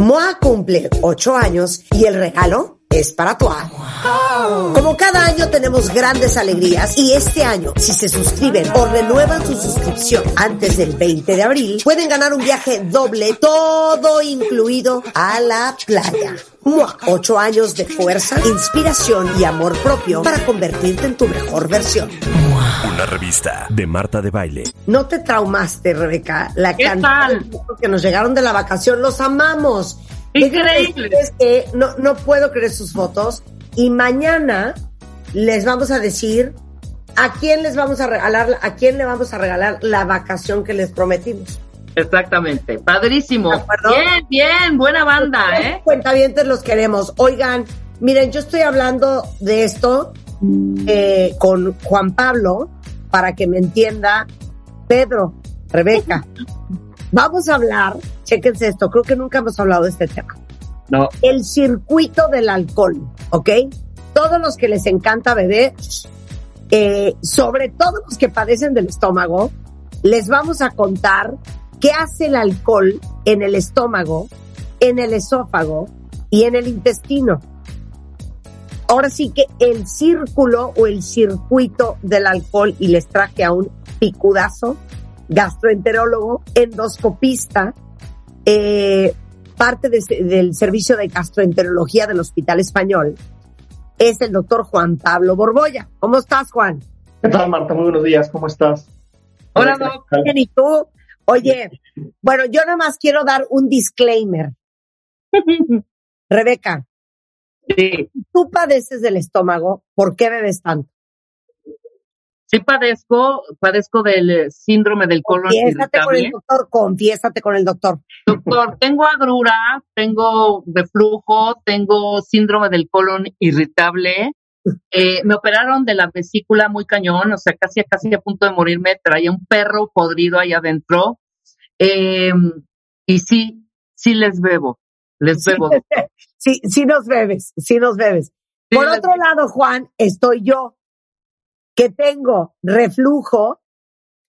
MOA cumple ocho años y el regalo es para tu Como cada año tenemos grandes alegrías y este año, si se suscriben o renuevan su suscripción antes del 20 de abril, pueden ganar un viaje doble, todo incluido a la playa. Ocho años de fuerza, inspiración y amor propio para convertirte en tu mejor versión. Una revista de Marta de Baile. No te traumaste, Rebeca. La ¿Qué cantidad tal? de que nos llegaron de la vacación, los amamos. Increíble. Que no, no puedo creer sus fotos. Y mañana les vamos a decir a quién les vamos a regalar, a quién le vamos a regalar la vacación que les prometimos. Exactamente. Padrísimo. Bien, bien. Buena banda, ¿eh? Cuentavientes los queremos. Oigan, miren, yo estoy hablando de esto eh, con Juan Pablo para que me entienda Pedro, Rebeca. Vamos a hablar, chéquense esto, creo que nunca hemos hablado de este tema. No. El circuito del alcohol, ¿ok? Todos los que les encanta beber, eh, sobre todo los que padecen del estómago, les vamos a contar qué hace el alcohol en el estómago, en el esófago y en el intestino. Ahora sí que el círculo o el circuito del alcohol, y les traje a un picudazo, gastroenterólogo, endoscopista, eh, parte de- del servicio de gastroenterología del Hospital Español, es el doctor Juan Pablo Borbolla. ¿Cómo estás, Juan? ¿Qué tal, Marta? Muy buenos días, ¿cómo estás? Hola, Doc. Bien, ¿y tú? Oye, bueno, yo nada más quiero dar un disclaimer. Rebeca, Sí, tú padeces del estómago, ¿por qué bebes tanto? Sí padezco, padezco del eh, síndrome del colon Confiésate con el irritable. doctor, confiésate con el doctor. Doctor, tengo agrura, tengo reflujo, tengo síndrome del colon irritable. Eh, me operaron de la vesícula muy cañón, o sea, casi, casi a punto de morirme. Traía un perro podrido ahí adentro. Eh, y sí, sí les bebo, les bebo. Sí, sí nos bebes, sí nos bebes. Sí Por otro lado, Juan, estoy yo, que tengo reflujo,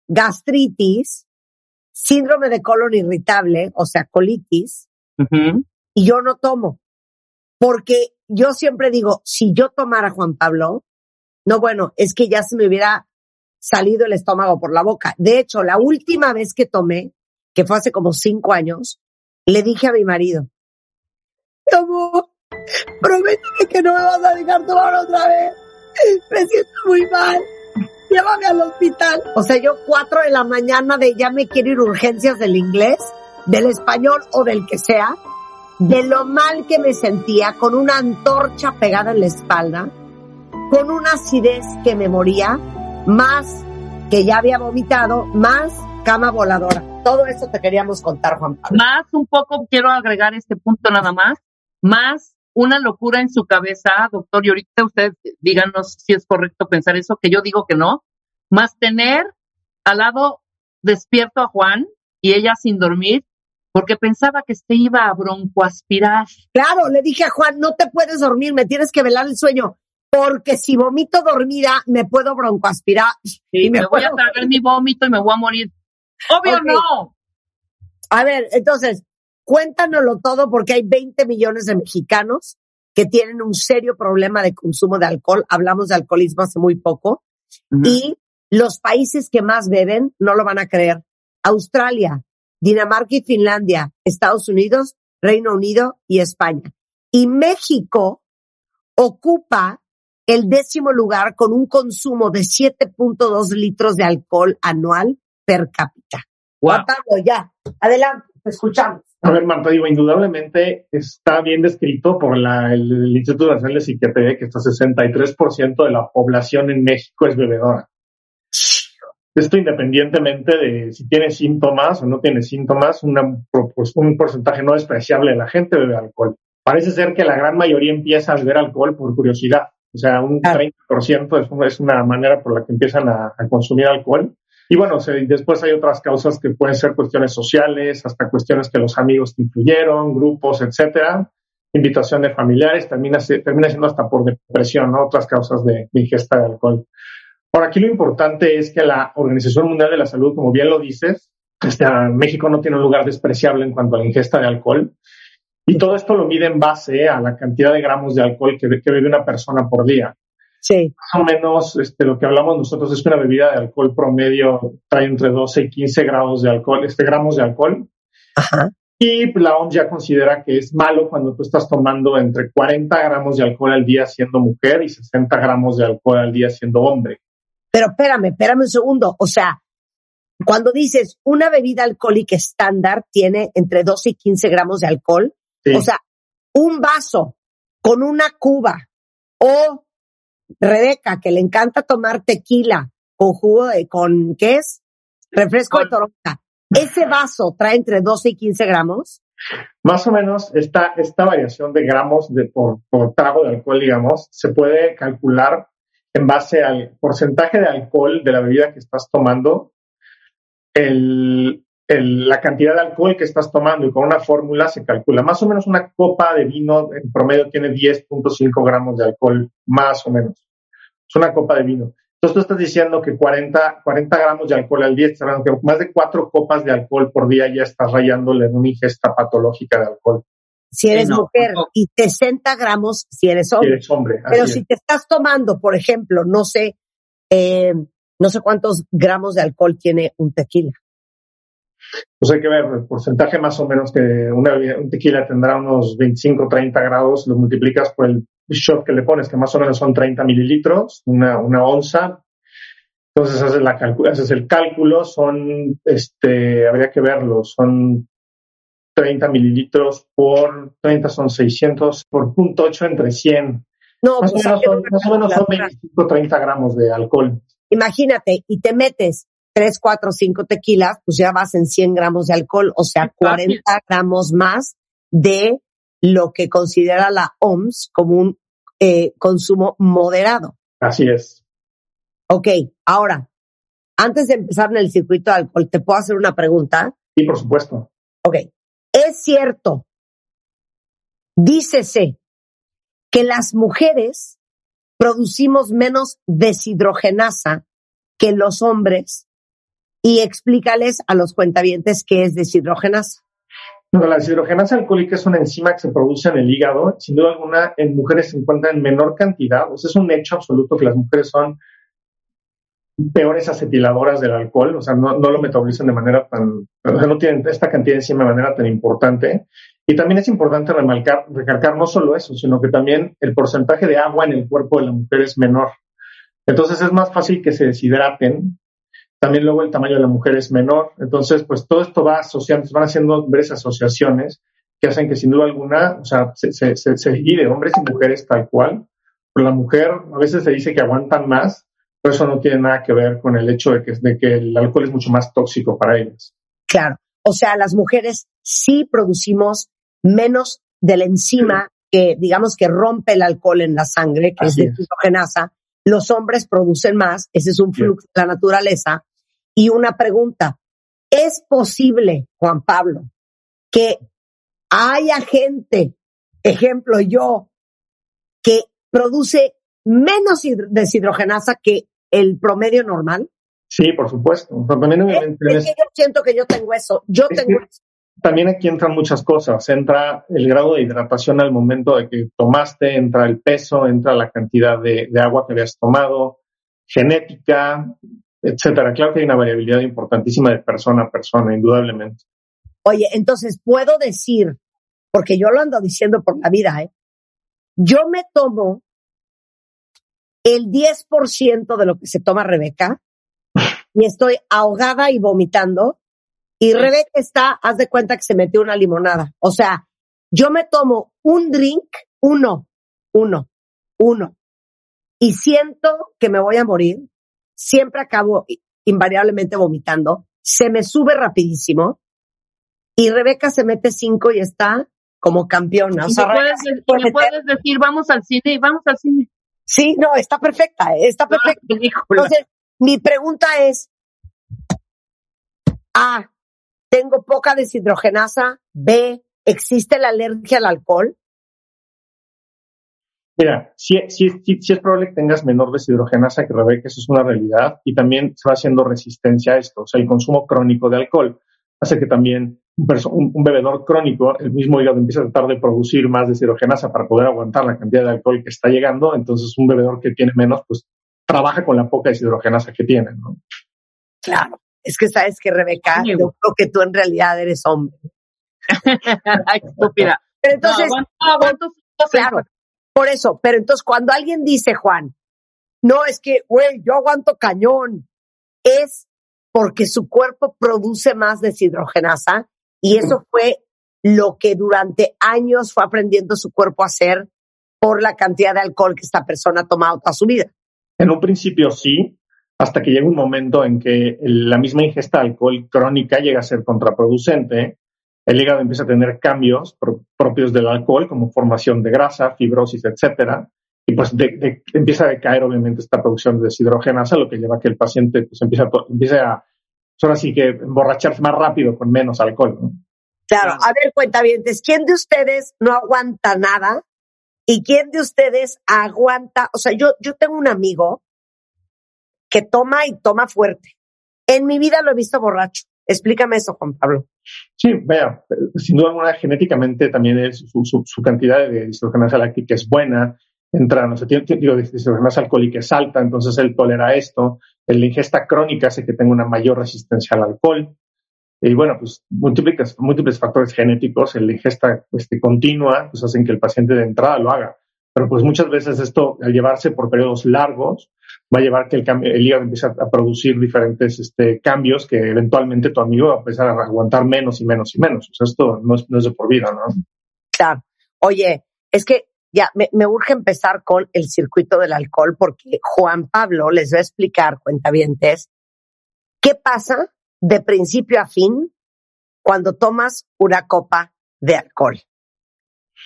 gastritis, síndrome de colon irritable, o sea, colitis, y yo no tomo. Porque yo siempre digo, si yo tomara Juan Pablo, no, bueno, es que ya se me hubiera salido el estómago por la boca. De hecho, la última vez que tomé, que fue hace como cinco años, le dije a mi marido, amor, prométeme que no me vas a dejar tomar otra vez. Me siento muy mal. Llévame al hospital. O sea, yo cuatro de la mañana de ya me quiero ir urgencias del inglés, del español o del que sea, de lo mal que me sentía, con una antorcha pegada en la espalda, con una acidez que me moría, más que ya había vomitado, más cama voladora. Todo eso te queríamos contar, Juan Pablo. Más un poco, quiero agregar este punto nada más, más una locura en su cabeza, doctor, y ahorita usted díganos si es correcto pensar eso, que yo digo que no, más tener al lado despierto a Juan y ella sin dormir, porque pensaba que se iba a broncoaspirar. Claro, le dije a Juan, no te puedes dormir, me tienes que velar el sueño, porque si vomito dormida, me puedo broncoaspirar. Y me, voy a tragar mi vómito y me voy a morir. Obvio no. A ver, entonces, cuéntanoslo todo porque hay 20 millones de mexicanos que tienen un serio problema de consumo de alcohol. Hablamos de alcoholismo hace muy poco. Y los países que más beben, no lo van a creer. Australia, Dinamarca y Finlandia, Estados Unidos, Reino Unido y España. Y México ocupa el décimo lugar con un consumo de 7.2 litros de alcohol anual per cápita. Wow. Ya, adelante, te escuchamos. A ver, Marta, digo, indudablemente está bien descrito por la- el, el Instituto Nacional de Psiquiatría que hasta 63% de la población en México es bebedora. Esto independientemente de si tiene síntomas o no tiene síntomas, pues, un porcentaje no despreciable de la gente bebe alcohol. Parece ser que la gran mayoría empieza a beber alcohol por curiosidad. O sea, un 30% es, una manera por la que empiezan a, consumir alcohol. Y bueno, después hay otras causas que pueden ser cuestiones sociales, hasta cuestiones que los amigos te influyeron, grupos, etcétera. Invitación de familiares, termina, termina siendo hasta por depresión, ¿no? Otras causas de, ingesta de alcohol. Por aquí lo importante es que la Organización Mundial de la Salud, como bien lo dices, este, México no tiene un lugar despreciable en cuanto a la ingesta de alcohol. Y todo esto lo mide en base a la cantidad de gramos de alcohol que, bebe una persona por día. Sí. Más o menos este, lo que hablamos nosotros es que una bebida de alcohol promedio trae entre 12 y 15 grados de alcohol, este, gramos de alcohol. Ajá. Y la OMS ya considera que es malo cuando tú estás tomando entre 40 gramos de alcohol al día siendo mujer y 60 gramos de alcohol al día siendo hombre. Pero espérame, espérame un segundo. O sea, cuando dices una bebida alcohólica estándar tiene entre 12 y 15 gramos de alcohol, o sea, un vaso con una cuba o Rebeca, que le encanta tomar tequila con jugo de, con, ¿qué es? Refresco de toronja. ¿Ese vaso trae entre 12 y 15 gramos? Más o menos esta, esta variación de gramos de, por, por trago de alcohol, digamos, se puede calcular en base al porcentaje de alcohol de la bebida que estás tomando, el, la cantidad de alcohol que estás tomando y con una fórmula se calcula. Más o menos una copa de vino en promedio tiene 10.5 gramos de alcohol, más o menos. Es una copa de vino. Entonces tú estás diciendo que 40, 40 gramos de alcohol al día, que más de cuatro copas de alcohol por día ya estás rayándole en una ingesta patológica de alcohol. Si eres mujer y 60 gramos si eres hombre. Si eres hombre Pero si te estás tomando, por ejemplo, no sé, eh, no sé cuántos gramos de alcohol tiene un tequila. Pues hay que ver el porcentaje más o menos que una, un tequila tendrá unos 25, 30 grados, lo multiplicas por el shot que le pones, que más o menos son 30 mililitros, una, una onza. Entonces haces, la haces el cálculo, son, este, habría que verlo, son 30 mililitros por 30 son 600, por punto 8 entre 100. No, más, o, pues, menos son, más o menos son 25, 30 gramos de alcohol. Imagínate, y te metes 3, 4, 5 tequilas, pues ya vas en 100 gramos de alcohol, o sea, 40 gramos más de lo que considera la OMS como un eh, consumo moderado. Así es. Ok, ahora, antes de empezar en el circuito de alcohol, ¿te puedo hacer una pregunta? Sí, por supuesto. Ok, es cierto, dícese que las mujeres producimos menos deshidrogenasa que los hombres y explícales a los cuentavientes qué es deshidrogenasa. la deshidrogenasa alcohólica es una enzima que se produce en el hígado. Sin duda alguna, en mujeres se encuentra en menor cantidad. O sea, es un hecho absoluto que las mujeres son peores acetiladoras del alcohol, o sea, no, lo metabolizan de manera tan, o sea, no tienen esta cantidad de enzima de manera tan importante. Y también es importante remarcar, recalcar no solo eso, sino que también el porcentaje de agua en el cuerpo de la mujer es menor. Entonces es más fácil que se deshidraten. También luego el tamaño de la mujer es menor. Entonces, pues todo esto va asociando, van haciendo varias asociaciones que hacen que sin duda alguna, o sea, se, se, se, se divide hombres y mujeres tal cual. Pero la mujer a veces se dice que aguantan más, pero eso no tiene nada que ver con el hecho de que, de que el alcohol es mucho más tóxico para ellas. Claro. O sea, las mujeres sí producimos menos de la enzima que, digamos, que rompe el alcohol en la sangre, que es de hidrogenasa. Los hombres producen más, ese es un flujo de la naturaleza. Y una pregunta, ¿es posible, Juan Pablo, que haya gente, ejemplo yo, que produce menos deshidrogenasa que el promedio normal? Sí, por supuesto. también obviamente es, que yo siento que yo tengo eso. Yo tengo eso. También aquí entran muchas cosas. Entra el grado de hidratación al momento de que tomaste, entra el peso, entra la cantidad de, agua que habías tomado, genética, etcétera. Claro que hay una variabilidad importantísima de persona a persona, indudablemente. Oye, entonces puedo decir, porque yo lo ando diciendo por la vida, ¿eh? Yo me tomo el 10% de lo que se toma Rebeca y estoy ahogada y vomitando y Rebeca está, haz de cuenta que se metió una limonada. O sea, yo me tomo un drink, uno, uno, uno, y siento que me voy a morir. Siempre acabo invariablemente vomitando, se me sube rapidísimo y Rebeca se mete cinco y está como campeona. O sea, le puedes, puede le decir, vamos al cine y vamos al cine. Sí, no, está perfecta, eh, está perfecta. Ah, película. Entonces, mi pregunta es, A, tengo poca deshidrogenasa, B, ¿existe la alergia al alcohol? Mira, sí, sí, sí, sí es probable que tengas menor deshidrogenasa que Rebeca, eso es una realidad, y también se va haciendo resistencia a esto. O sea, el consumo crónico de alcohol hace que también un, perso- un- un bebedor crónico, el mismo hígado empieza a tratar de producir más deshidrogenasa para poder aguantar la cantidad de alcohol que está llegando, entonces un bebedor que tiene menos, pues trabaja con la poca deshidrogenasa que tiene, ¿no? Claro. Es que sabes que Rebeca, Sí. yo creo que tú en realidad eres hombre. Ay, estúpida. Pero No, entonces, aguanto, aguanto claro. Por eso, pero entonces cuando alguien dice, Juan, no es que, güey, yo aguanto cañón, es porque su cuerpo produce más deshidrogenasa y eso fue lo que durante años fue aprendiendo su cuerpo a hacer por la cantidad de alcohol que esta persona ha tomado toda su vida. En un principio sí, hasta que llega un momento en que la misma ingesta de alcohol crónica llega a ser contraproducente. El hígado empieza a tener cambios pro- propios del alcohol, como formación de grasa, fibrosis, etcétera. Y pues de- de- empieza a decaer, obviamente, esta producción de deshidrogenasa, lo que lleva a que el paciente pues, empiece, a, empiece a, pues, ahora sí que emborracharse más rápido con menos alcohol. ¿no? Claro, a ver, cuentavientes, ¿quién de ustedes no aguanta nada? ¿Y quién de ustedes aguanta? O sea, yo, yo tengo un amigo que toma y toma fuerte. En mi vida lo he visto borracho. Explícame eso, Juan Pablo. Sí, vea, sin duda alguna, genéticamente también es su, su- su cantidad de deshidrogenasa láctica es buena. Entra, no sé, tiene, digo, alcohólica es alta, entonces él tolera esto. La ingesta crónica hace que tenga una mayor resistencia al alcohol. Y bueno, pues múltiples, múltiples factores genéticos, la ingesta este, continua, pues hacen que el paciente de entrada lo haga. Pero pues muchas veces esto, al llevarse por periodos largos, va a llevar que el, cambio- el hígado empiece a, a producir diferentes este, cambios que eventualmente tu amigo va a empezar a aguantar menos y menos y menos. O sea, esto no es, no es de por vida, ¿no? Claro. Oye, es que ya me, me urge empezar con el circuito del alcohol porque Juan Pablo les va a explicar, cuentavientes, qué pasa de principio a fin cuando tomas una copa de alcohol.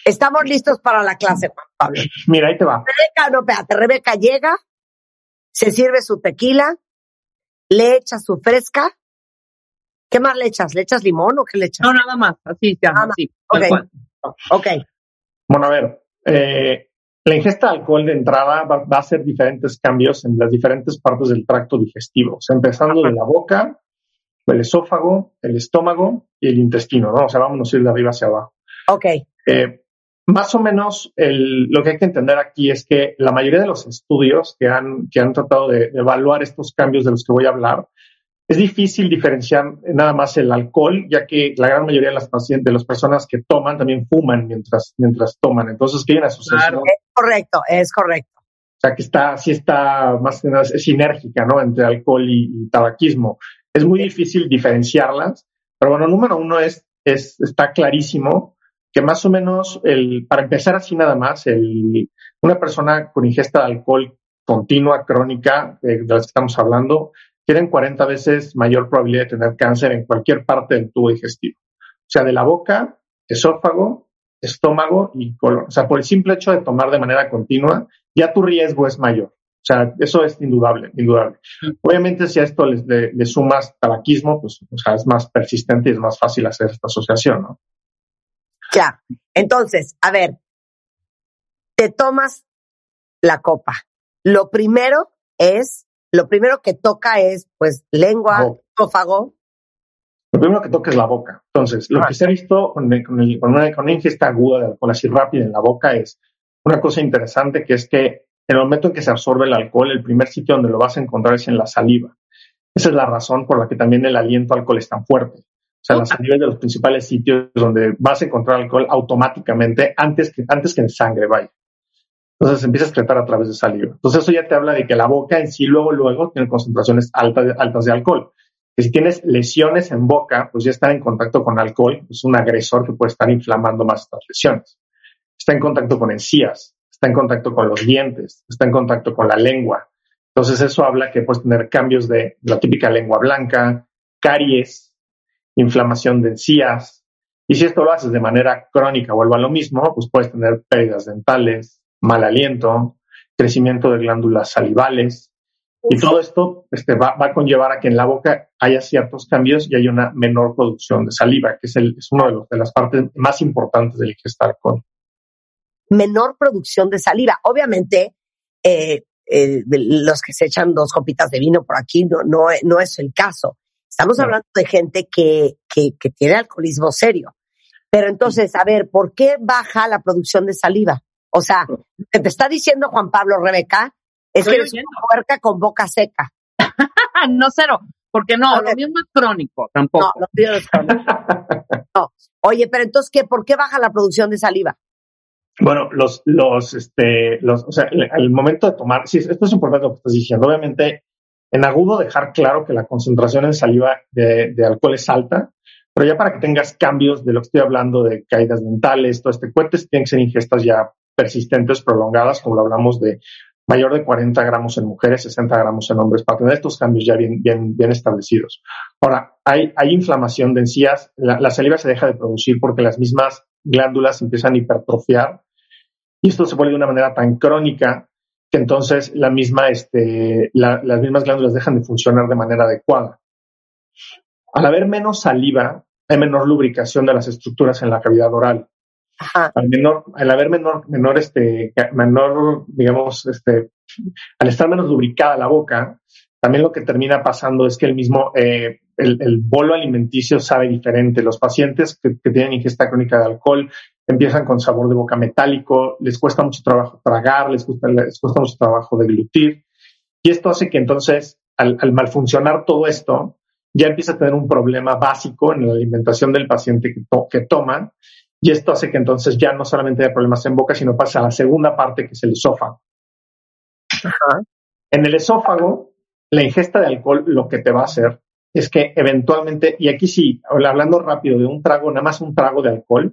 Estamos listos para la clase, Juan Pablo. Mira, ahí te va. Rebeca, no, espérate, Rebeca llega, se sirve su tequila, le echa su fresca. ¿Qué más le echas? ¿Le echas limón o qué le echas? No, nada más, así se llama, Nada más. así, tal Ok. Bueno, a ver, eh, la ingesta de alcohol de entrada va, va a hacer diferentes cambios en las diferentes partes del tracto digestivo, o sea, empezando de la boca, el esófago, el estómago y el intestino, ¿no? O sea, vamos a ir de arriba hacia abajo. ok, Eh, más o menos el- lo que hay que entender aquí es que la mayoría de los estudios que han, que han tratado de, de evaluar estos cambios de los que voy a hablar, es difícil diferenciar nada más el alcohol, ya que la gran mayoría de las pacientes, de las personas que toman también fuman mientras, mientras toman. Entonces, que hay una asociación, Claro. es correcto, es correcto. o sea, que está, sí está más que nada es sinérgica, ¿no? Entre alcohol y, y tabaquismo. Es muy difícil diferenciarlas, pero bueno, número uno es, es, está clarísimo que más o menos, el, para empezar así nada más, el, una persona con ingesta de alcohol continua, crónica, eh, de las que estamos hablando, tienen 40 veces mayor probabilidad de tener cáncer en cualquier parte del tubo digestivo. O sea, de la boca, esófago, estómago y colon. O sea, por el simple hecho de tomar de manera continua, ya tu riesgo es mayor. O sea, eso es indudable, indudable. Obviamente, si a esto le, le- le sumas tabaquismo, pues o sea, es más persistente y es más fácil hacer esta asociación, ¿no? Claro. Entonces, a ver, te tomas la copa. Lo primero es, lo primero que toca es, pues, lengua, esófago. Lo primero que toca es la boca. Entonces, lo Ah. que se ha visto con, el- con el- con una, con una ingesta aguda de alcohol así rápida en la boca es una cosa interesante que es que en el momento en que se absorbe el alcohol, el primer sitio donde lo vas a encontrar es en la saliva. Esa es la razón por la que también el aliento al alcohol es tan fuerte. O sea, la saliva es de los principales sitios donde vas a encontrar alcohol automáticamente antes que, antes que en sangre, vaya. Entonces empieza a excretar a través de saliva. Entonces eso ya te habla de que la boca en sí luego, luego tiene concentraciones altas, de- altas de alcohol. Que si tienes lesiones en boca, pues ya estar en contacto con alcohol es un agresor que puede estar inflamando más estas lesiones. Está en contacto con encías, está en contacto con los dientes, está en contacto con la lengua. Entonces eso habla que puedes tener cambios de la típica lengua blanca, caries, inflamación de encías. Y si esto lo haces de manera crónica, vuelvo a lo mismo, pues puedes tener pérdidas dentales, mal aliento, crecimiento de glándulas salivales. Y todo esto este, va, a conllevar a que en la boca haya ciertos cambios y haya una menor producción de saliva, que es, el, es una de, de las partes más importantes del ingestar con. Menor producción de saliva. Obviamente, eh, eh, los que se echan dos copitas de vino por aquí no, no, no es el caso. Estamos hablando de gente que, que, que, tiene alcoholismo serio. Pero entonces, a ver, ¿por qué baja la producción de saliva? O sea, que te está diciendo Juan Pablo Rebeca es que eres una puerca con boca seca. no, cero. Porque no, lo mío no es crónico tampoco. No, lo mío es crónico. no. Oye, pero entonces, ¿qué? ¿Por qué baja la producción de saliva? Bueno, los, los, este, los, o sea, al momento de tomar, sí, esto es importante lo que estás diciendo. Obviamente, en agudo dejar claro que la concentración en saliva de, alcohol es alta, pero ya para que tengas cambios de lo que estoy hablando de caídas dentales, todo este cuentes, tienen que ser ingestas ya persistentes, prolongadas, como lo hablamos de mayor de 40 gramos en mujeres, 60 gramos en hombres, para tener estos cambios ya bien, bien, bien establecidos. Ahora, hay, hay inflamación de encías, la, saliva se deja de producir porque las mismas glándulas empiezan a hipertrofiar y esto se vuelve de una manera tan crónica que entonces la misma, este, las mismas glándulas dejan de funcionar de manera adecuada. Al haber menos saliva, hay menor lubricación de las estructuras en la cavidad oral. Al menor, al haber menor, menor, este, menor, digamos, este, al estar menos lubricada la boca, también lo que termina pasando es que el mismo, eh, el, bolo alimenticio sabe diferente. Los pacientes que, tienen ingesta crónica de alcohol empiezan con sabor de boca metálico, les cuesta mucho trabajo tragar, les cuesta, les cuesta mucho trabajo deglutir. Y esto hace que entonces, al, al malfuncionar todo esto, ya empieza a tener un problema básico en la alimentación del paciente que, que toma y esto hace que entonces ya no solamente haya problemas en boca, sino pasa a la segunda parte, que es el esófago. En el esófago, la ingesta de alcohol lo que te va a hacer es que eventualmente, y aquí sí, hablando rápido de un trago, nada más un trago de alcohol,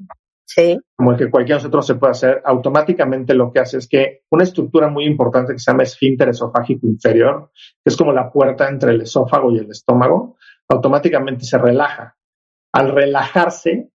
sí. como el que cualquier nosotros se puede hacer, automáticamente lo que hace es que una estructura muy importante que se llama esfínter esofágico inferior, que es como la puerta entre el esófago y el estómago, automáticamente se relaja. Al relajarse,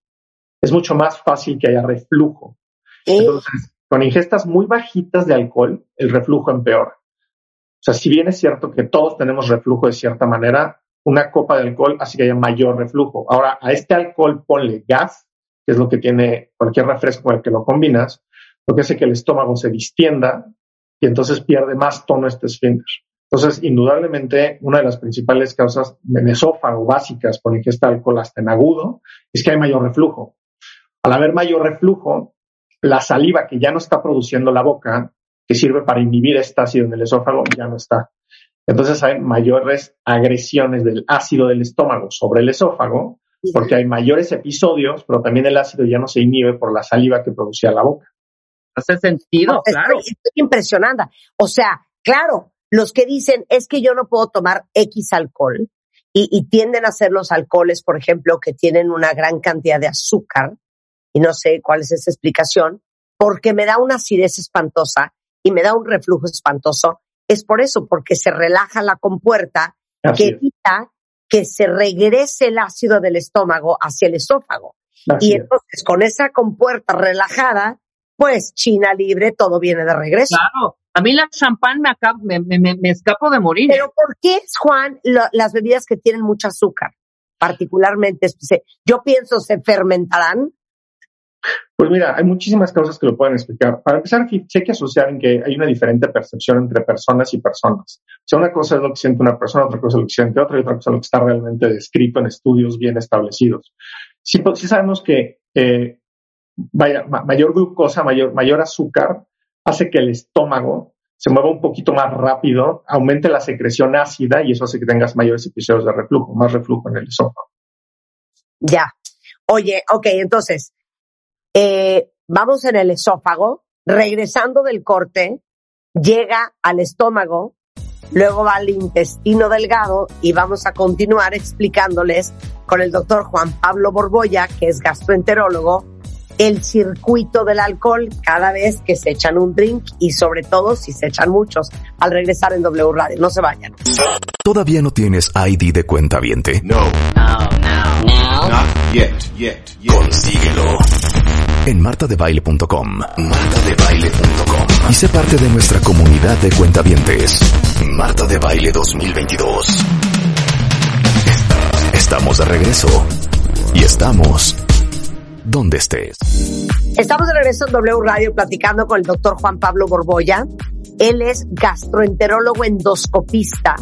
es mucho más fácil que haya reflujo. Entonces, con ingestas muy bajitas de alcohol, el reflujo empeora. O sea, si bien es cierto que todos tenemos reflujo de cierta manera, una copa de alcohol hace que haya mayor reflujo. Ahora, a este alcohol ponle gas, que es lo que tiene cualquier refresco con el que lo combinas, lo que hace que el estómago se distienda y entonces pierde más tono este esfínter. Entonces, indudablemente, una de las principales causas de esófago básicas por ingesta de alcohol hasta en agudo es que hay mayor reflujo. Al haber mayor reflujo, la saliva que ya no está produciendo la boca, que sirve para inhibir este ácido en el esófago, ya no está. Entonces hay mayores agresiones del ácido del estómago sobre el esófago, porque hay mayores episodios, pero también el ácido ya no se inhibe por la saliva que producía la boca. Hace sentido, claro. Estoy, estoy impresionada. O sea, claro, los que dicen es que yo no puedo tomar X alcohol y, y tienden a ser los alcoholes, por ejemplo, que tienen una gran cantidad de azúcar, y no sé cuál es esa explicación, porque me da una acidez espantosa y me da un reflujo espantoso, es por eso, porque se relaja la compuerta que evita que se regrese el ácido del estómago hacia el esófago. y entonces, con esa compuerta relajada, pues China libre, todo viene de regreso. Claro. A mí la champán me, me, me, me, escapo de morir. Pero ¿por qué, Juan, las bebidas que tienen mucho azúcar? Particularmente, yo pienso, se fermentarán pues mira, hay muchísimas causas que lo pueden explicar. Para empezar, sí hay que asociar en que hay una diferente percepción entre personas y personas. O sea, una cosa es lo que siente una persona, otra cosa es lo que siente otra y otra cosa es lo que está realmente descrito en estudios bien establecidos. Sí, pues, sabemos que eh, vaya, mayor glucosa, mayor, mayor azúcar hace que el estómago se mueva un poquito más rápido, aumente la secreción ácida y eso hace que tengas mayores episodios de reflujo, más reflujo en el esófago. Ya. Oye, ok, entonces, eh, vamos en el esófago, regresando del corte, llega al estómago, luego va al intestino delgado y vamos a continuar explicándoles con el doctor Juan Pablo Borboya, que es gastroenterólogo, el circuito del alcohol cada vez que se echan un drink y sobre todo si se echan muchos al regresar en W Radio. No se vayan. ¿Todavía no tienes ID de cuenta viente? No. No, no. Not yet, yet, yet. Consíguelo. En martadebaile.com. Martadebaile.com. Y sé parte de nuestra comunidad de cuentavientes. Marta de Baile 2022. Estamos de regreso. Y estamos donde estés. Estamos de regreso en W Radio platicando con el doctor Juan Pablo Borboya. Él es gastroenterólogo endoscopista,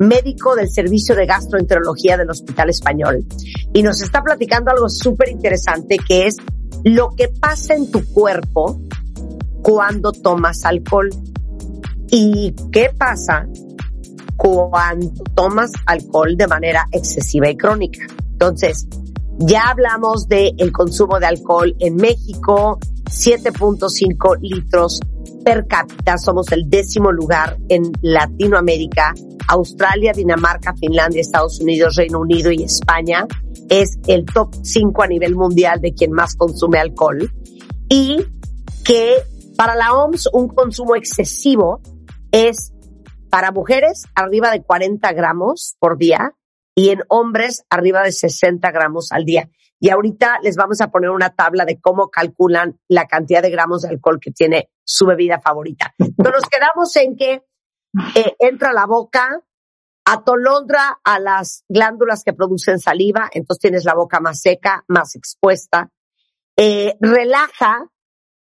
médico del Servicio de Gastroenterología del Hospital Español. Y nos está platicando algo súper interesante que es lo que pasa en tu cuerpo cuando tomas alcohol. ¿Y qué pasa cuando tomas alcohol de manera excesiva y crónica? Entonces, ya hablamos del el consumo de alcohol en México, 7.5 litros per cápita, somos el décimo lugar en Latinoamérica, Australia, Dinamarca, Finlandia, Estados Unidos, Reino Unido y España es el top 5 a nivel mundial de quien más consume alcohol y que para la OMS un consumo excesivo es para mujeres arriba de 40 gramos por día y en hombres arriba de 60 gramos al día. Y ahorita les vamos a poner una tabla de cómo calculan la cantidad de gramos de alcohol que tiene su bebida favorita. Nos quedamos en que eh, entra a la boca, atolondra a las glándulas que producen saliva, entonces tienes la boca más seca, más expuesta. Eh, relaja,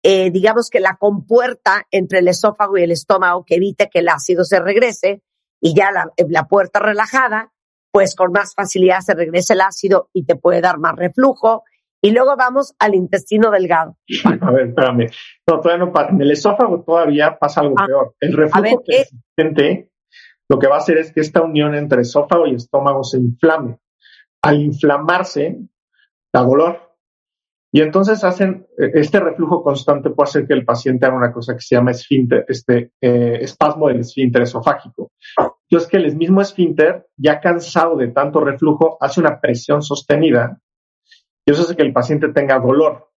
eh, digamos que la compuerta entre el esófago y el estómago que evite que el ácido se regrese y ya la, la puerta relajada, pues con más facilidad se regresa el ácido y te puede dar más reflujo. Y luego vamos al intestino delgado. A ver, espérame. No, todavía no pasa. En el esófago todavía pasa algo Ah, peor. El reflujo persistente lo que va a hacer es que esta unión entre esófago y estómago se inflame. Al inflamarse, da dolor. Y entonces hacen, eh, este reflujo constante puede hacer que el paciente haga una cosa que se llama esfínter, este, eh, espasmo del esfínter esofágico. Entonces que el mismo esfínter, ya cansado de tanto reflujo, hace una presión sostenida y eso hace que el paciente tenga dolor.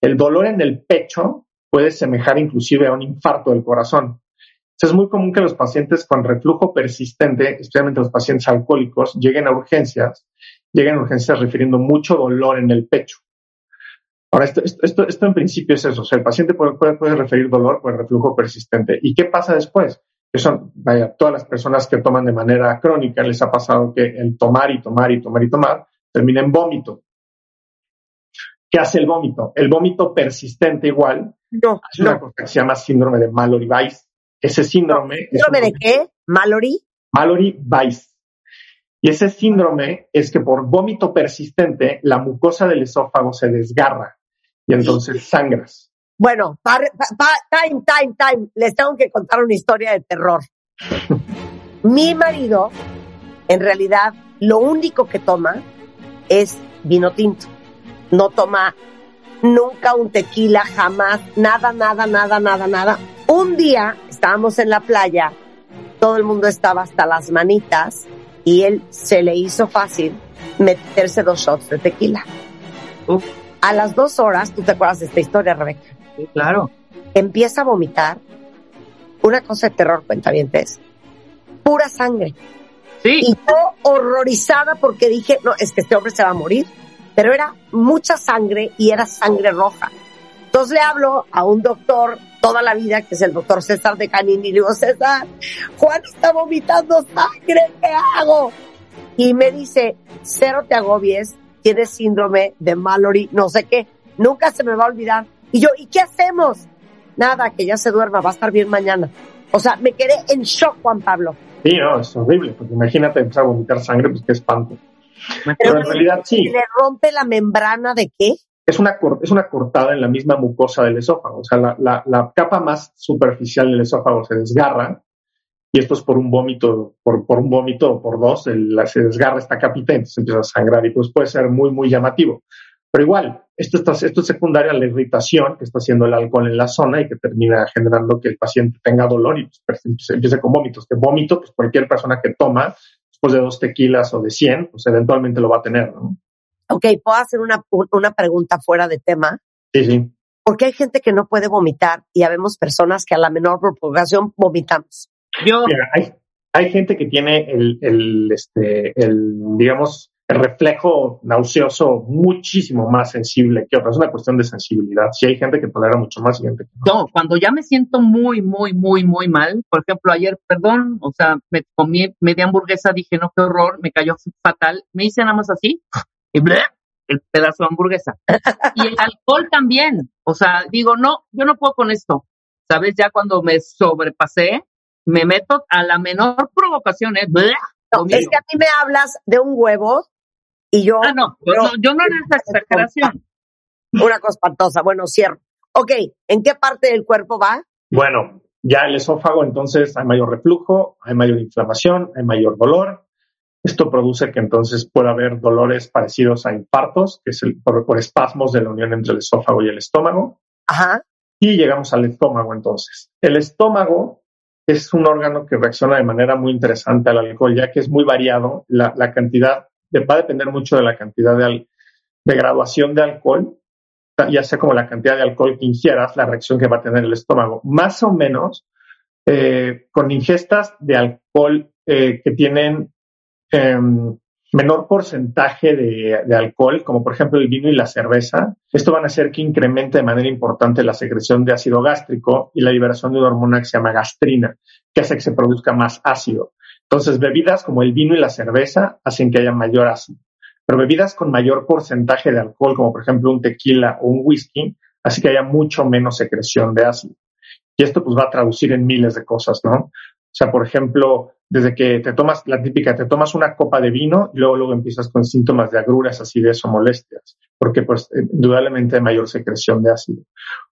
El dolor en el pecho puede semejar inclusive a un infarto del corazón. Es muy común que los pacientes con reflujo persistente, especialmente los pacientes alcohólicos, lleguen a urgencias, lleguen a urgencias refiriendo mucho dolor en el pecho. Ahora, esto, esto, esto, esto en principio es eso. O sea, el paciente puede, puede, puede referir dolor por reflujo persistente. ¿Y qué pasa después? Que son, vaya, todas las personas que toman de manera crónica les ha pasado que el tomar y tomar y tomar y tomar termina en vómito. ¿Qué hace el vómito? El vómito persistente igual No, es una no. cosa que se llama síndrome de Mallory-Weiss. Ese síndrome es ¿Síndrome un- de qué? ¿Mallory? Mallory-Weiss. Y ese síndrome es que por vómito persistente la mucosa del esófago se desgarra y entonces sangras. Bueno, pa- time, time, time. Les tengo que contar una historia de terror. Mi marido, en realidad, lo único que toma es vino tinto. No toma nunca un tequila, jamás, nada, nada, nada, nada, nada. Un día estábamos en la playa, todo el mundo estaba hasta las manitas y él se le hizo fácil meterse dos shots de tequila. Uf. A las dos horas, tú te acuerdas de esta historia, Rebeca, Sí, claro. empieza a vomitar una cosa de terror, cuentavientes, pura sangre. Sí, Y yo horrorizada porque dije, no, es que este hombre se va a morir. Pero era mucha sangre y era sangre roja. Entonces le hablo a un doctor toda la vida, que es el doctor César de Canini, y le digo, César, Juan está vomitando sangre, ¿qué hago? Y me dice, cero te agobies, tienes síndrome de Mallory, no sé qué, nunca se me va a olvidar. Y yo, ¿y qué hacemos? Nada, que ya se duerma, va a estar bien mañana. O sea, me quedé en shock, Juan Pablo. Sí, no, es horrible, porque imagínate empezar a vomitar sangre, pues qué espanto. me Pero en realidad sí, ¿Le rompe la membrana de qué? Es una, es una cortada en la misma mucosa del esófago. O sea, la, la, capa más superficial del esófago se desgarra y esto es por un vómito, por, por un vómito o por dos, el- se desgarra esta capita entonces empieza a sangrar y pues puede ser muy, muy llamativo. Pero igual, esto, esto es secundario a la irritación que está haciendo el alcohol en la zona y que termina generando que el paciente tenga dolor y pues, empiece, con vómitos. Que vómito, pues cualquier persona que toma después de dos tequilas o de 100, pues eventualmente lo va a tener, ¿no? Ok, puedo hacer una, una pregunta fuera de tema. Sí, sí. Porque hay gente que no puede vomitar y habemos personas que a la menor provocación vomitamos. Yo, Mira, hay, hay gente que tiene el, el, este, el, digamos, el reflejo nauseoso muchísimo más sensible que otros. Es una cuestión de sensibilidad. Sí hay gente que tolera mucho más y gente que no. no, cuando ya me siento muy, muy, muy, muy mal, por ejemplo, ayer, perdón, o sea, me comí media hamburguesa, dije, no, qué horror, me cayó fatal, me hice nada más así, y ¡bleh! el pedazo de hamburguesa. Y el alcohol también, o sea, digo, no, yo no puedo con esto. ¿Sabes? Ya cuando me sobrepasé, me meto a la menor provocación, ¿eh? ¡bleh! No, Vomito. es que a mí me hablas de un huevo y yo, Ah, no, yo, no, yo no era esa exageración. una cosa espantosa. Bueno, cierro. Ok, ¿en qué parte del cuerpo va? Bueno, ya el esófago, entonces hay mayor reflujo, hay mayor inflamación, hay mayor dolor. Esto produce que entonces pueda haber dolores parecidos a infartos, que es el, por, por espasmos de la unión entre el esófago y el estómago. Ajá. Y llegamos al estómago entonces. El estómago es un órgano que reacciona de manera muy interesante al alcohol, ya que es muy variado. La, la cantidad de- va a depender mucho de la cantidad de, al- de graduación de alcohol, ya sea como la cantidad de alcohol que ingieras, la reacción que va a tener el estómago. Más o menos eh, con ingestas de alcohol eh, que tienen em, menor porcentaje de, alcohol, como por ejemplo el vino y la cerveza, esto van a hacer que incremente de manera importante la secreción de ácido gástrico y la liberación de una hormona que se llama gastrina, que hace que se produzca más ácido. Entonces, bebidas como el vino y la cerveza hacen que haya mayor ácido. Pero bebidas con mayor porcentaje de alcohol, como por ejemplo un tequila o un whisky, hace que haya mucho menos secreción de ácido. Y esto pues va a traducir en miles de cosas, ¿no? O sea, por ejemplo, desde que te tomas la típica, te tomas una copa de vino y luego, luego empiezas con síntomas de agruras, acidez o molestias, porque pues indudablemente hay mayor secreción de ácido.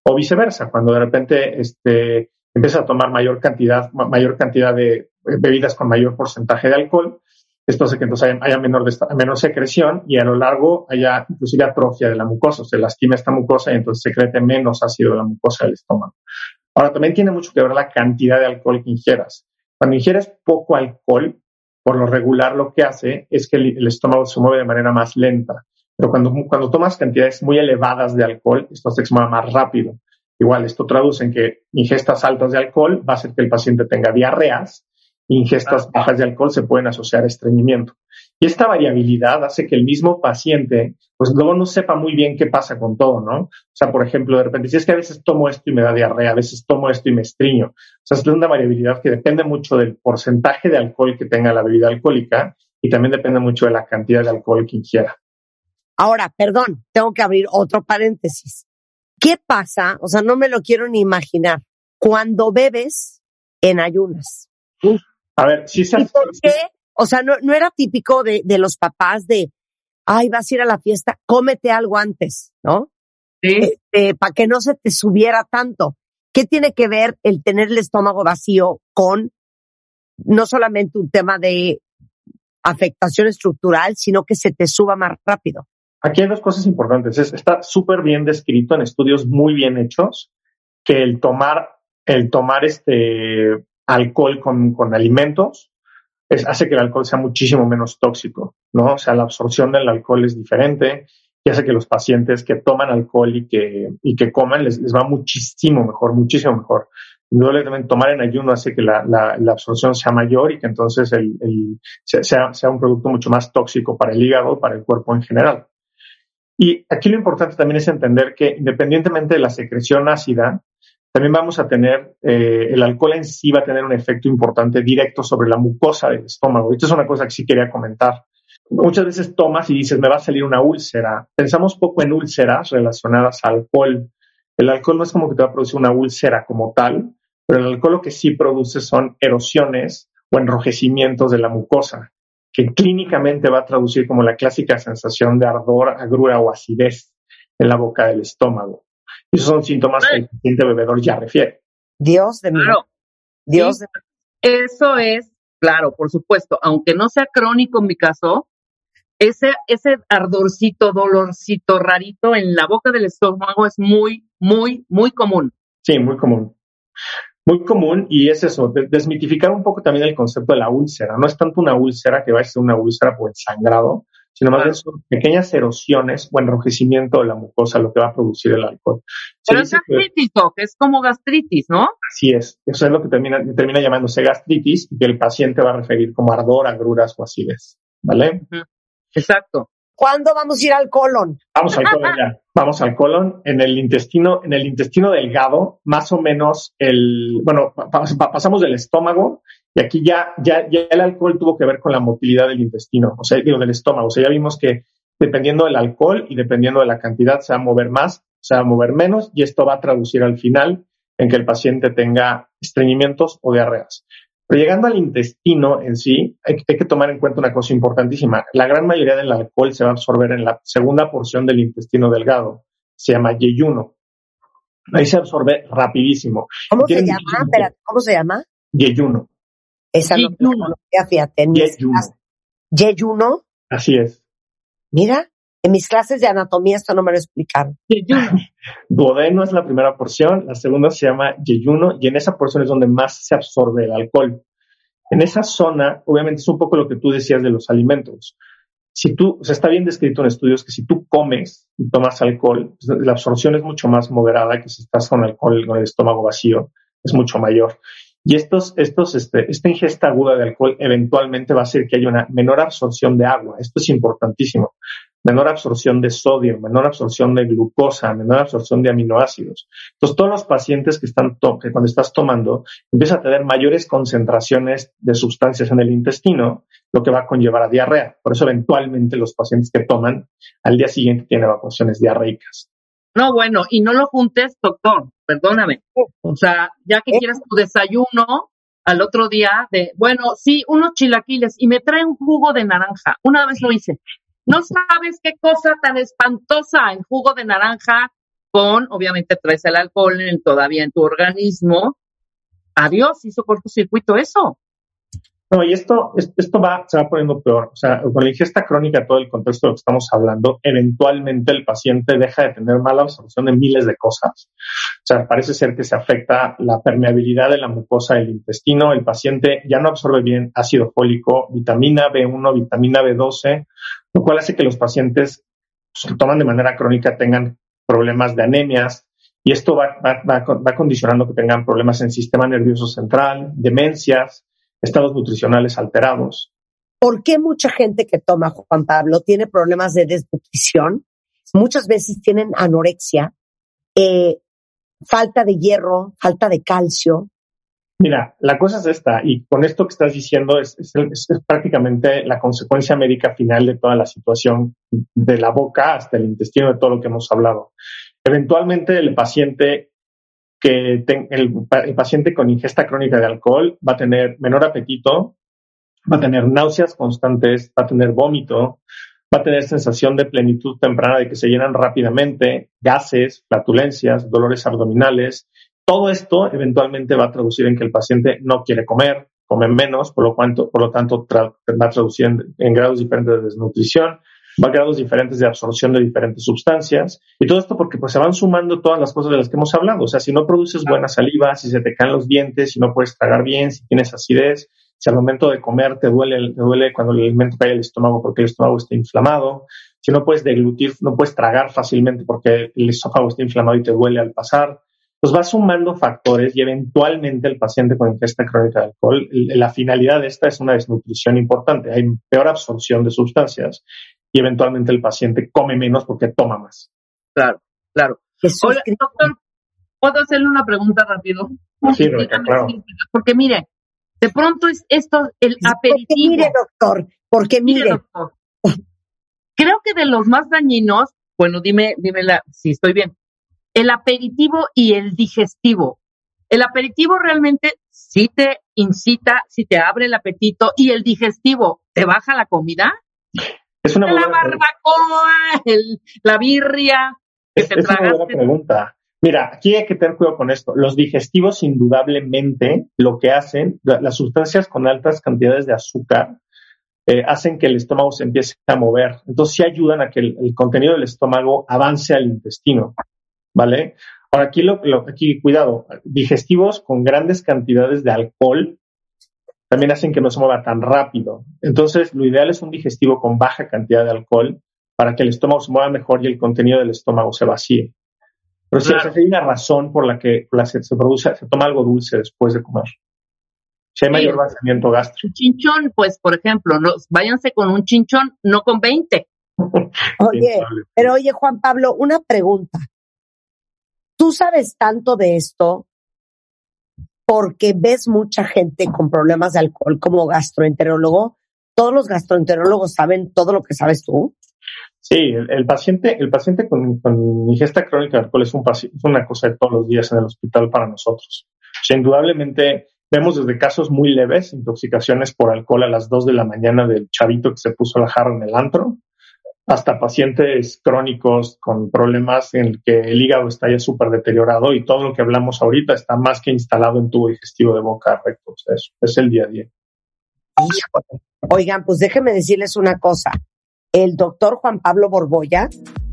O viceversa, cuando de repente este, empiezas a tomar mayor cantidad, ma- mayor cantidad de eh, bebidas con mayor porcentaje de alcohol, esto hace que entonces haya, haya menor, menor secreción y a lo largo haya inclusive atrofia de la mucosa, se lastima esta mucosa y entonces secrete menos ácido de la mucosa del estómago. Ahora, también tiene mucho que ver la cantidad de alcohol que ingieras. Cuando ingieres poco alcohol, por lo regular lo que hace es que el, el estómago se mueve de manera más lenta. Pero cuando, cuando tomas cantidades muy elevadas de alcohol, esto se mueve más rápido. Igual, esto traduce en que ingestas altas de alcohol va a hacer que el paciente tenga diarreas, ingestas bajas de alcohol se pueden asociar a estreñimiento. Y esta variabilidad hace que el mismo paciente, pues luego no sepa muy bien qué pasa con todo, ¿no? O sea, por ejemplo, de repente, si es que a veces tomo esto y me da diarrea, a veces tomo esto y me estriño. O sea, es una variabilidad que depende mucho del porcentaje de alcohol que tenga la bebida alcohólica y también depende mucho de la cantidad de alcohol que ingiera. Ahora, perdón, tengo que abrir otro paréntesis. ¿Qué pasa? O sea, no me lo quiero ni imaginar. Cuando bebes en ayunas. A ver, si se ¿Y por qué? O sea, no, no era típico de, de los papás de, ay, vas a ir a la fiesta, cómete algo antes, ¿no? Sí. para que no se te subiera tanto. ¿Qué tiene que ver el tener el estómago vacío con no solamente un tema de afectación estructural, sino que se te suba más rápido? Aquí hay dos cosas importantes. Es- está súper bien descrito en estudios muy bien hechos que el tomar, el tomar este alcohol con, con alimentos es- hace que el alcohol sea muchísimo menos tóxico, ¿no? O sea, la absorción del alcohol es diferente y hace que los pacientes que toman alcohol y que, y que coman les, les va muchísimo mejor, muchísimo mejor. Indudablemente tomar en ayuno hace que la, la, absorción sea mayor y que entonces el, el- sea- sea, sea un producto mucho más tóxico para el hígado, para el cuerpo en general. Y aquí lo importante también es entender que independientemente de la secreción ácida, también vamos a tener, eh, el alcohol en sí va a tener un efecto importante directo sobre la mucosa del estómago. Esto es una cosa que sí quería comentar. Muchas veces tomas y dices, me va a salir una úlcera. Pensamos poco en úlceras relacionadas al alcohol. El alcohol no es como que te va a producir una úlcera como tal, pero el alcohol lo que sí produce son erosiones o enrojecimientos de la mucosa que clínicamente va a traducir como la clásica sensación de ardor, agrura o acidez en la boca del estómago. Y esos son síntomas que el paciente bebedor ya refiere. Dios de mi Claro. Dios Sí. de Eso es, claro, por supuesto, aunque no sea crónico en mi caso, ese, ese ardorcito, dolorcito rarito en la boca del estómago es muy, muy, muy común. Sí, muy común. Muy común y es eso, de- desmitificar un poco también el concepto de la úlcera. No es tanto una úlcera que va a ser una úlcera por el sangrado, sino más bien son pequeñas erosiones o enrojecimiento de la mucosa lo que va a producir el alcohol. Pero es gastritis, que es como gastritis, ¿no? Así es, eso es lo que termina, termina llamándose gastritis y que el paciente va a referir como ardor, agruras o acidez, ¿vale? Exacto. ¿Cuándo vamos a ir al colon? Vamos al colon ya. Vamos al colon. En el intestino, en el intestino delgado, más o menos el, bueno, pasamos del estómago y aquí ya, ya, ya el alcohol tuvo que ver con la motilidad del intestino, o sea, digo, del estómago. O sea, ya vimos que dependiendo del alcohol y dependiendo de la cantidad se va a mover más, se va a mover menos y esto va a traducir al final en que el paciente tenga estreñimientos o diarreas. Pero llegando al intestino en sí, hay, que tomar en cuenta una cosa importantísima. La gran mayoría del alcohol se va a absorber en la segunda porción del intestino delgado. Se llama yeyuno. Ahí se absorbe rapidísimo. ¿Cómo se llama? ¿cómo se llama? Yeyuno. Esa yeyuno. fíjate. Yeyuno. Yeyuno. Así es. Mira, en mis clases de anatomía esto no me lo explicaron. Duodeno es la primera porción, la segunda se llama yeyuno y en esa porción es donde más se absorbe el alcohol. En esa zona, obviamente es un poco lo que tú decías de los alimentos. Si tú, o sea, está bien descrito en estudios que si tú comes y tomas alcohol, pues, la absorción es mucho más moderada que si estás con alcohol con el estómago vacío, es mucho mayor. Y estos, estos, este, esta ingesta aguda de alcohol eventualmente va a hacer que haya una menor absorción de agua. Esto es importantísimo menor absorción de sodio, menor absorción de glucosa, menor absorción de aminoácidos. Entonces, todos los pacientes que están que cuando estás tomando empiezan a tener mayores concentraciones de sustancias en el intestino, lo que va a conllevar a diarrea. Por eso, eventualmente, los pacientes que toman al día siguiente tienen evacuaciones diarreicas. No, bueno, y no lo juntes, doctor, perdóname. O sea, ya que quieras tu desayuno, al otro día de, bueno, sí, unos chilaquiles y me trae un jugo de naranja. Una vez lo hice. No sabes qué cosa tan espantosa el jugo de naranja con, obviamente traes el alcohol todavía en tu organismo. Adiós, hizo cortocircuito eso. No, y esto, esto va, se va poniendo peor. O sea, con la ingesta crónica, todo el contexto de lo que estamos hablando, eventualmente el paciente deja de tener mala absorción de miles de cosas. O sea, parece ser que se afecta la permeabilidad de la mucosa del intestino. El paciente ya no absorbe bien ácido fólico, vitamina B1, vitamina B12, lo cual hace que los pacientes pues, que toman de manera crónica tengan problemas de anemias y esto va, condicionando que tengan problemas en sistema nervioso central, demencias, estados nutricionales alterados. ¿Por qué mucha gente que toma Juan Pablo tiene problemas de desnutrición? Muchas veces tienen anorexia, eh, falta de hierro, falta de calcio, Mira, la cosa es esta, y con esto que estás diciendo es, prácticamente la consecuencia médica final de toda la situación, de la boca hasta el intestino, de todo lo que hemos hablado. Eventualmente el paciente que el, paciente con ingesta crónica de alcohol va a tener menor apetito, va a tener náuseas constantes, va a tener vómito, va a tener sensación de plenitud temprana de que se llenan rápidamente, gases, flatulencias, dolores abdominales, todo esto eventualmente va a traducir en que el paciente no quiere comer, come menos, por lo, cuanto, por lo tanto va a traducir en, grados diferentes de desnutrición, va a grados diferentes de absorción de diferentes sustancias. Y todo esto porque pues, se van sumando todas las cosas de las que hemos hablado. O sea, si no produces buena saliva, si se te caen los dientes, si no puedes tragar bien, si tienes acidez, si al momento de comer te duele, te duele cuando el alimento cae al estómago porque el estómago está inflamado, si no puedes deglutir, no puedes tragar fácilmente porque el esófago está inflamado y te duele al pasar, pues va sumando factores y eventualmente el paciente con ingesta crónica de alcohol, la finalidad de esta es una desnutrición importante, hay peor absorción de sustancias y eventualmente el paciente come menos porque toma más. Claro, claro. Hola, doctor, ¿puedo hacerle una pregunta rápido? Sí, claro. Porque mire, de pronto es esto, el aperitivo. Porque mire, doctor, porque mire. doctor, creo que de los más dañinos, bueno, dime, dime la, si estoy bien, el aperitivo y el digestivo. El aperitivo realmente sí te incita, sí te abre el apetito y el digestivo te baja la comida. Es una la barbacoa, la birria que es, una buena pregunta. Mira, aquí hay que tener cuidado con esto. Los digestivos, indudablemente, lo que hacen, las sustancias con altas cantidades de azúcar, eh, hacen que el estómago se empiece a mover. Entonces, sí ayudan a que el contenido del estómago avance al intestino. ¿Vale? Ahora, aquí, lo, aquí, cuidado, digestivos con grandes cantidades de alcohol también hacen que no se mueva tan rápido. Entonces, lo ideal es un digestivo con baja cantidad de alcohol para que el estómago se mueva mejor y el contenido del estómago se vacíe. Pero si hay una razón por la que se, produce, se toma algo dulce después de comer. Si hay mayor vaciamiento gástrico. Chinchón, pues, por ejemplo, no, váyanse con un chinchón, no con 20. oye, pero oye, Juan Pablo, una pregunta. ¿Tú sabes tanto de esto porque ves mucha gente con problemas de alcohol como gastroenterólogo? ¿Todos los gastroenterólogos saben todo lo que sabes tú? Sí, el, paciente, el paciente con, ingesta crónica de alcohol es, un, es una cosa de todos los días en el hospital para nosotros. indudablemente vemos desde casos muy leves, intoxicaciones por alcohol a las 2 de la mañana del chavito que se puso la jarra en el antro, hasta pacientes crónicos con problemas en el que el hígado está ya súper deteriorado y todo lo que hablamos ahorita está más que instalado en tubo digestivo de boca recto. eso es el día a día. Oigan, pues déjenme decirles una cosa. El doctor Juan Pablo Borboya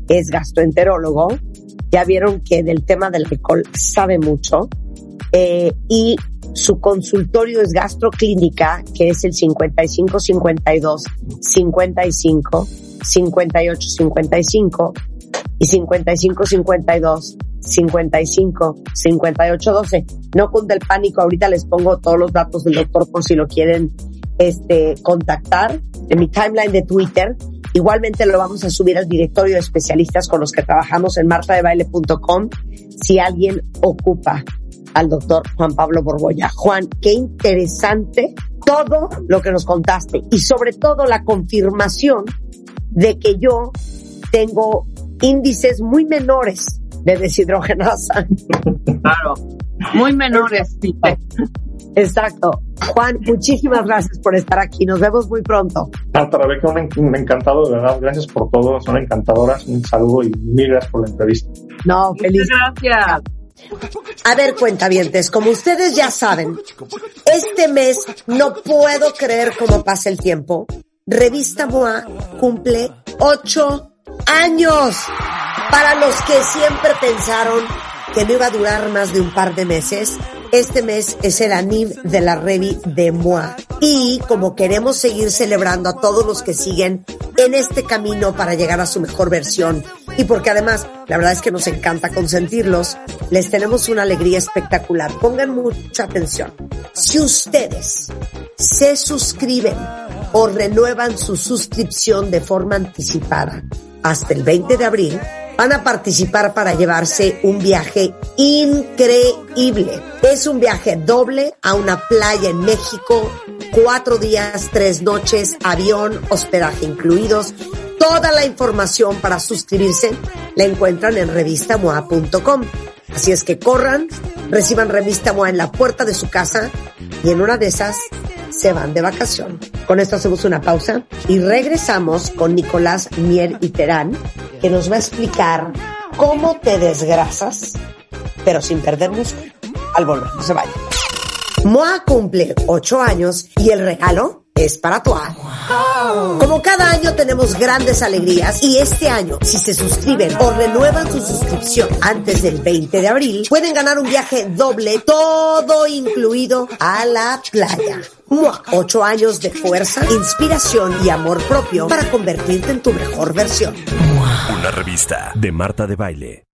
es gastroenterólogo. Ya vieron que del tema del alcohol sabe mucho. Eh, y su consultorio es gastroclínica, que es el 5552 55 58 55 y 55 52 55 58 12. No cunde el pánico, ahorita les pongo todos los datos del doctor por si lo quieren este, contactar en mi timeline de Twitter Igualmente lo vamos a subir al directorio de especialistas con los que trabajamos en martadebaile.com si alguien ocupa al doctor Juan Pablo Borboya. Juan, qué interesante todo lo que nos contaste y sobre todo la confirmación de que yo tengo índices muy menores de deshidrogenasa. Claro, muy menores, sí. Exacto. Juan, muchísimas gracias por estar aquí. Nos vemos muy pronto. Marta Rebeca, un, un encantado, de verdad. Gracias por todo. Son encantadoras. Un saludo y mil gracias por la entrevista. No, feliz. gracias. A ver, cuentavientes, como ustedes ya saben, este mes no puedo creer cómo pasa el tiempo. Revista MOA cumple ocho años. Para los que siempre pensaron que no iba a durar más de un par de meses, este mes es el ANIV de la Revi de MOA. Y como queremos seguir celebrando a todos los que siguen en este camino para llegar a su mejor versión, y porque además la verdad es que nos encanta consentirlos, les tenemos una alegría espectacular. Pongan mucha atención. Si ustedes se suscriben o renuevan su suscripción de forma anticipada hasta el 20 de abril, van a participar para llevarse un viaje increíble. Es un viaje doble a una playa en México, cuatro días, tres noches, avión, hospedaje incluidos. Toda la información para suscribirse la encuentran en revistamoa.com. Así es que corran, reciban Revista Moa en la puerta de su casa y en una de esas se van de vacación. Con esto hacemos una pausa y regresamos con Nicolás Mier y Terán, que nos va a explicar cómo te desgrasas, pero sin perder músculo. Al volver, no se vaya. Moa cumple ocho años y el regalo es para tu Como cada año tenemos grandes alegrías y este año, si se suscriben o renuevan su suscripción antes del 20 de abril, pueden ganar un viaje doble, todo incluido a la playa. Ocho años de fuerza, inspiración y amor propio para convertirte en tu mejor versión. Una revista de Marta de Baile.